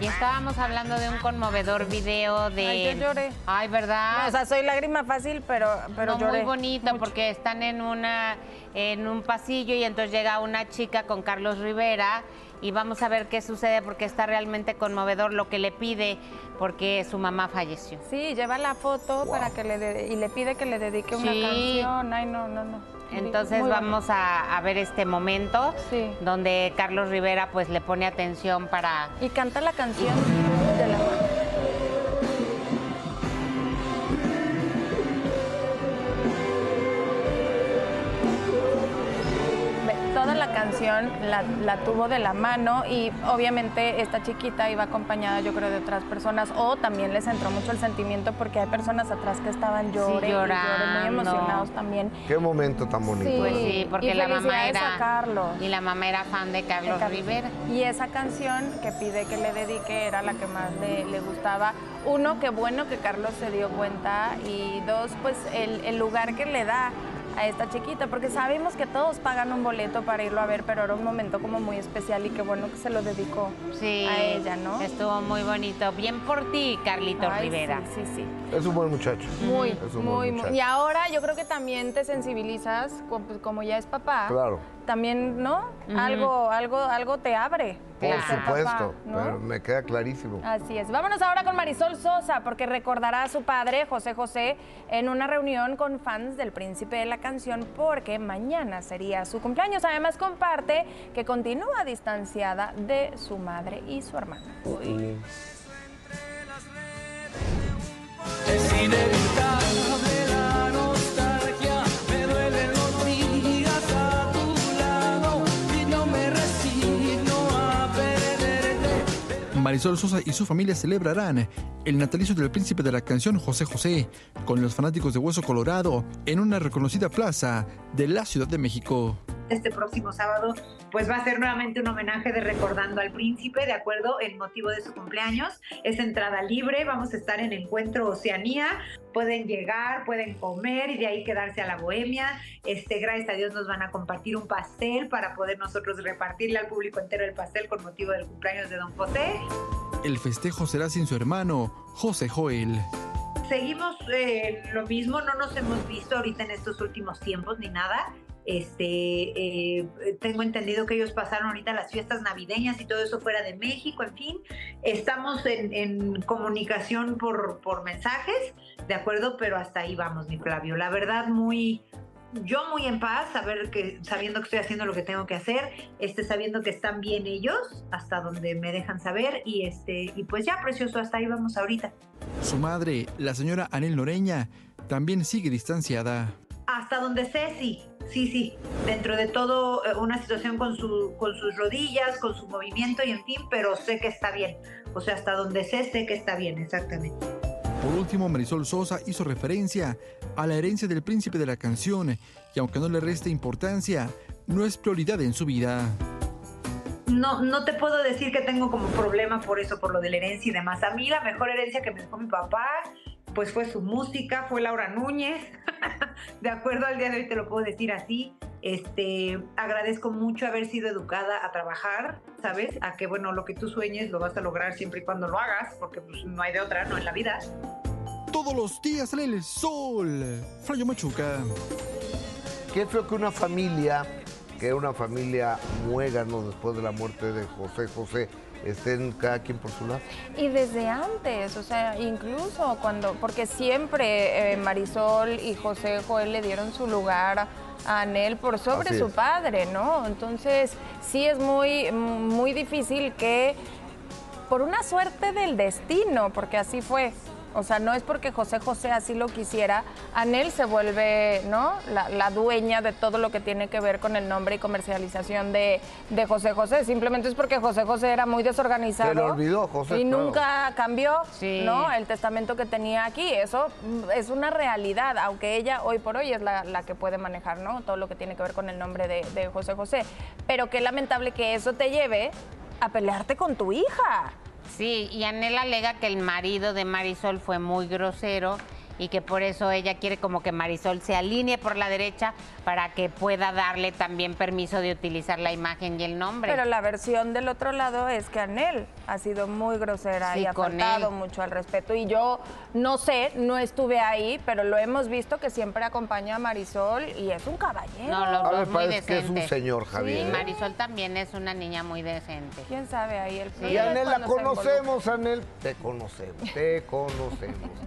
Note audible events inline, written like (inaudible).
Y estábamos hablando de un conmovedor video de... Ay, yo lloré. Ay, ¿verdad? No, o sea, soy lágrima fácil, pero, pero No, lloré. muy bonito porque están en una en un pasillo y entonces llega una chica con Carlos Rivera y vamos a ver qué sucede porque está realmente conmovedor lo que le pide porque su mamá falleció. Sí, lleva la foto para que le de- y le pide que le dedique una canción. Ay, no, no, no. Entonces Muy vamos a, a ver este momento Sí. donde Carlos Rivera pues le pone atención para. Y canta la canción de la Toda la canción la, la tuvo de la mano y obviamente esta chiquita iba acompañada yo creo de otras personas o también les entró mucho el sentimiento porque hay personas atrás que estaban llore y llore, muy llorando. emocionados también. Qué momento tan bonito. Sí. Pues sí, porque Y la mamá era a Carlos. y la mamá era fan de Carlos Car- Rivera. Y esa canción que pide que le dedique era la que más le, le gustaba. Uno, qué bueno que Carlos se dio cuenta. Y dos, pues el, el lugar que le da a esta chiquita, porque sabemos que todos pagan un boleto para irlo a ver, pero era un momento como muy especial y qué bueno que se lo dedicó Sí, a ella, ¿no? Estuvo muy bonito. Bien por ti, Carlitos Ay, Rivera. Sí, sí, sí. Es un buen muchacho. Muy, Es un buen muy, muy. muchacho. Y ahora yo creo que también te sensibilizas, pues, como ya es papá. Claro. También, ¿no? Algo, algo, algo te abre. Por Claro. ser papá, supuesto, ¿no? pero me queda clarísimo. Así es. Vámonos ahora con Marisol Sosa, porque recordará a su padre, José José, en una reunión con fans del Príncipe de la Canción, porque mañana sería su cumpleaños. Además, comparte que continúa distanciada de su madre y su hermana. Es Marisol Sosa y su familia celebrarán el natalicio del príncipe de la canción José José con los fanáticos de Hueso Colorado en una reconocida plaza de la Ciudad de México. Este próximo sábado, pues va a ser nuevamente un homenaje de Recordando al Príncipe, de acuerdo, en motivo de su cumpleaños. Es entrada libre, vamos a estar en Encuentro Oceanía, pueden llegar, pueden comer y de ahí quedarse a la bohemia. Este, gracias a Dios nos van a compartir un pastel para poder nosotros repartirle al público entero el pastel con motivo del cumpleaños de Don José. El festejo será sin su hermano, José Joel. Seguimos eh, lo mismo, no nos hemos visto ahorita en estos últimos tiempos ni nada. Este, eh, tengo entendido que ellos pasaron ahorita las fiestas navideñas y todo eso fuera de México, en fin. Estamos en, en comunicación por, por mensajes, ¿de acuerdo? Pero hasta ahí vamos, mi Flavio. La verdad, muy, yo muy en paz, saber que, sabiendo que estoy haciendo lo que tengo que hacer, este, sabiendo que están bien ellos, hasta donde me dejan saber, y este, y pues ya, precioso, hasta ahí vamos ahorita. Su madre, la señora Anel Noreña, también sigue distanciada. Hasta donde sé, sí, sí, sí. Dentro de todo, eh, una situación con, su, con sus rodillas, con su movimiento y en fin, pero sé que está bien. O sea, hasta donde sé, sé que está bien, exactamente. Por último, Marisol Sosa hizo referencia a la herencia del príncipe de la canción y aunque no le reste importancia, no es prioridad en su vida. No, no te puedo decir que tengo como problema por eso, por lo de la herencia y demás. A mí la mejor herencia que me dejó mi papá, pues fue su música, fue Laura Núñez. (laughs) de acuerdo al día de hoy te lo puedo decir así. Este, agradezco mucho haber sido educada a trabajar, ¿sabes? A que, bueno, lo que tú sueñes lo vas a lograr siempre y cuando lo hagas, porque pues, no hay de otra, ¿no? En la vida. Todos los días sale el sol. Flayo Machuca. Qué feo que una familia, que era una familia muégano después de la muerte de José José, estén cada quien por su lado. Y desde antes, o sea, incluso cuando, porque siempre eh, Marisol y José Joel le dieron su lugar a Anel por sobre Así su es. padre, ¿no? Entonces, sí es muy, muy difícil que, por una suerte del destino, porque así fue. O sea, no es porque José José así lo quisiera, Anel se vuelve, ¿no? La, la dueña de todo lo que tiene que ver con el nombre y comercialización de, de José José. Simplemente es porque José José era muy desorganizado. Se le olvidó, José, Y claro. nunca cambió, Sí. ¿no? El testamento que tenía aquí. Eso mm, es una realidad, aunque ella hoy por hoy es la, la que puede manejar, ¿no? Todo lo que tiene que ver con el nombre de, de José José. Pero qué lamentable que eso te lleve a pelearte con tu hija. Sí, y Anel alega que el marido de Marisol fue muy grosero y que por eso ella quiere como que Marisol se alinee por la derecha para que pueda darle también permiso de utilizar la imagen y el nombre. Pero la versión del otro lado es que Anel ha sido muy grosera Sí, y ha faltado él. mucho al respeto. Y yo no sé, no estuve ahí, pero lo hemos visto que siempre acompaña a Marisol y es un caballero. no, los dos muy que es un señor, Javier, Sí, ¿eh? Marisol también es una niña muy decente. ¿Quién sabe ahí el Y Anel la conocemos, Anel. Te conocemos, te conocemos. (laughs)